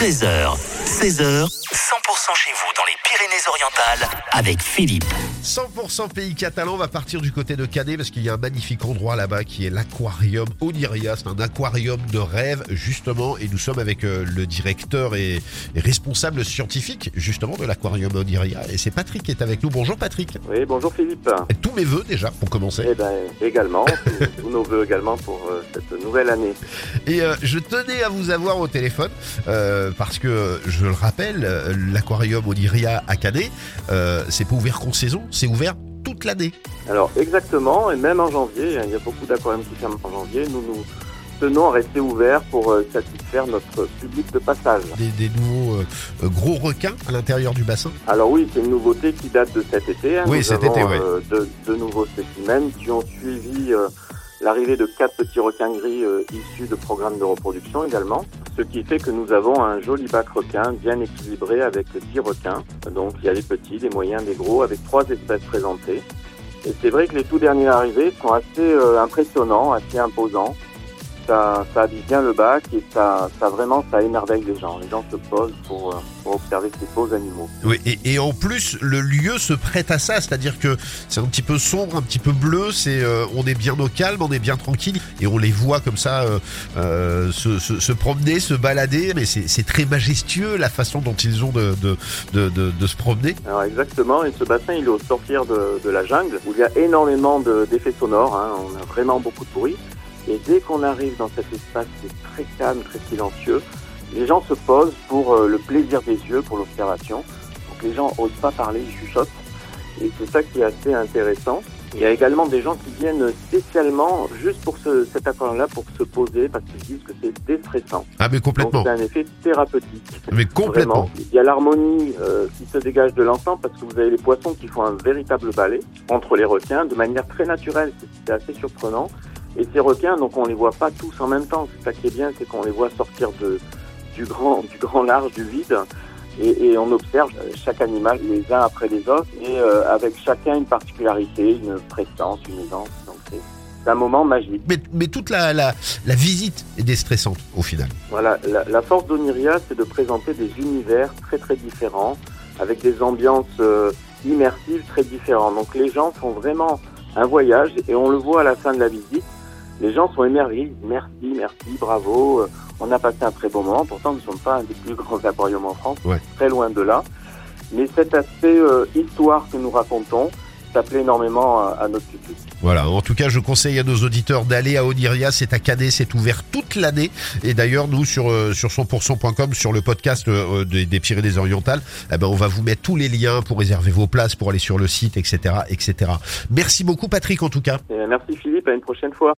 13h, 16h, 100% chez vous dans les Pyrénées-Orientales avec Philippe. 100% pays catalan, on va partir du côté de Canet parce qu'il y a un magnifique endroit là-bas qui est l'aquarium Oniria. C'est un aquarium de rêve justement et nous sommes avec euh, le directeur et, et responsable scientifique justement de l'aquarium Oniria et c'est Patrick qui est avec nous. Bonjour Patrick. Oui, bonjour Philippe. Et tous mes voeux déjà pour commencer. Eh ben, également, tous, tous nos voeux également pour euh, cette nouvelle année. Et euh, je tenais à vous avoir au téléphone euh, parce que je le rappelle, euh, l'aquarium Oniria à Canet, euh, c'est pas ouvert qu'en saison, c'est ouvert toute l'année. Alors exactement, et même en janvier, il y a beaucoup d'aquariums qui ferment en janvier, nous nous tenons à rester ouverts pour euh, satisfaire notre public de passage. Des, des nouveaux euh, euh, gros requins à l'intérieur du bassin. Alors oui, c'est une nouveauté qui date de cet été. hein. Oui, Nous cet avons, été, euh, de, de nouveaux spécimens qui ont suivi l'arrivée de quatre petits requins gris euh, issus de programmes de reproduction également. Ce qui fait que nous avons un joli bac requin bien équilibré avec 10 requins. Donc il y a les petits, les moyens, les gros, avec trois espèces présentées. Et c'est vrai que les tout derniers arrivés sont assez euh, impressionnants, assez imposants. Ça, ça habille bien le bac et ça, ça vraiment, ça émerveille les gens. Les gens se posent pour, euh, pour observer ces beaux animaux. Oui, et, et en plus, le lieu se prête à ça, c'est-à-dire que c'est un petit peu sombre, un petit peu bleu, c'est, euh, on est bien au calme, on est bien tranquille, et on les voit comme ça euh, euh, se, se, se promener, se balader, mais c'est très majestueux la façon dont ils ont de, de, de, de, de se promener. Alors exactement, et ce bassin il est au sortir de, de la jungle où il y a énormément de- d'effets sonores, hein. on a vraiment beaucoup de bruit. Et dès qu'on arrive dans cet espace qui est très calme, très silencieux, les gens se posent pour euh, le plaisir des yeux, pour l'observation. Donc les gens osent pas parler, ils chuchotent. Et c'est ça qui est assez intéressant. Il y a également des gens qui viennent spécialement juste pour ce, cet aquarium-là, pour se poser, parce qu'ils disent que c'est déstressant. Ah mais complètement, c'est un effet thérapeutique. mais complètement. Vraiment. Il y a l'harmonie euh, qui se dégage de l'ensemble parce que vous avez les poissons qui font un véritable ballet entre les requins de manière très naturelle. C'est assez surprenant. Et ces requins, donc on les voit pas tous en même temps. C'est ça qui est bien, c'est qu'on les voit sortir de, du grand, du grand large, du vide. Et, et on observe chaque animal les uns après les autres et euh, avec chacun une particularité, une prestance, une aisance. Donc c'est c'est un moment magique. Mais, mais toute la, la, la visite est déstressante au final. Voilà, la, la force d'Oniria, c'est de présenter des univers très très différents, avec des ambiances euh, immersives très différentes. Donc les gens font vraiment un voyage, et on le voit à la fin de la visite. Les gens sont émerveillés, merci, merci, bravo. euh, On a passé un très bon moment. Pourtant, nous ne sommes pas un des plus grands aquariums en France, Ouais. très loin de là. Mais cet aspect euh, histoire que nous racontons, ça plaît énormément à, à notre public. Voilà, en tout cas, je conseille à nos auditeurs d'aller à Oniria, c'est à Canet, c'est ouvert toute l'année. Et d'ailleurs, nous, sur, euh, sur 100%.com, sur le podcast euh, des, des Pyrénées-Orientales, eh ben, on va vous mettre tous les liens pour réserver vos places, pour aller sur le site, etc., etc. Merci beaucoup, Patrick, en tout cas. Et merci Philippe, à une prochaine fois.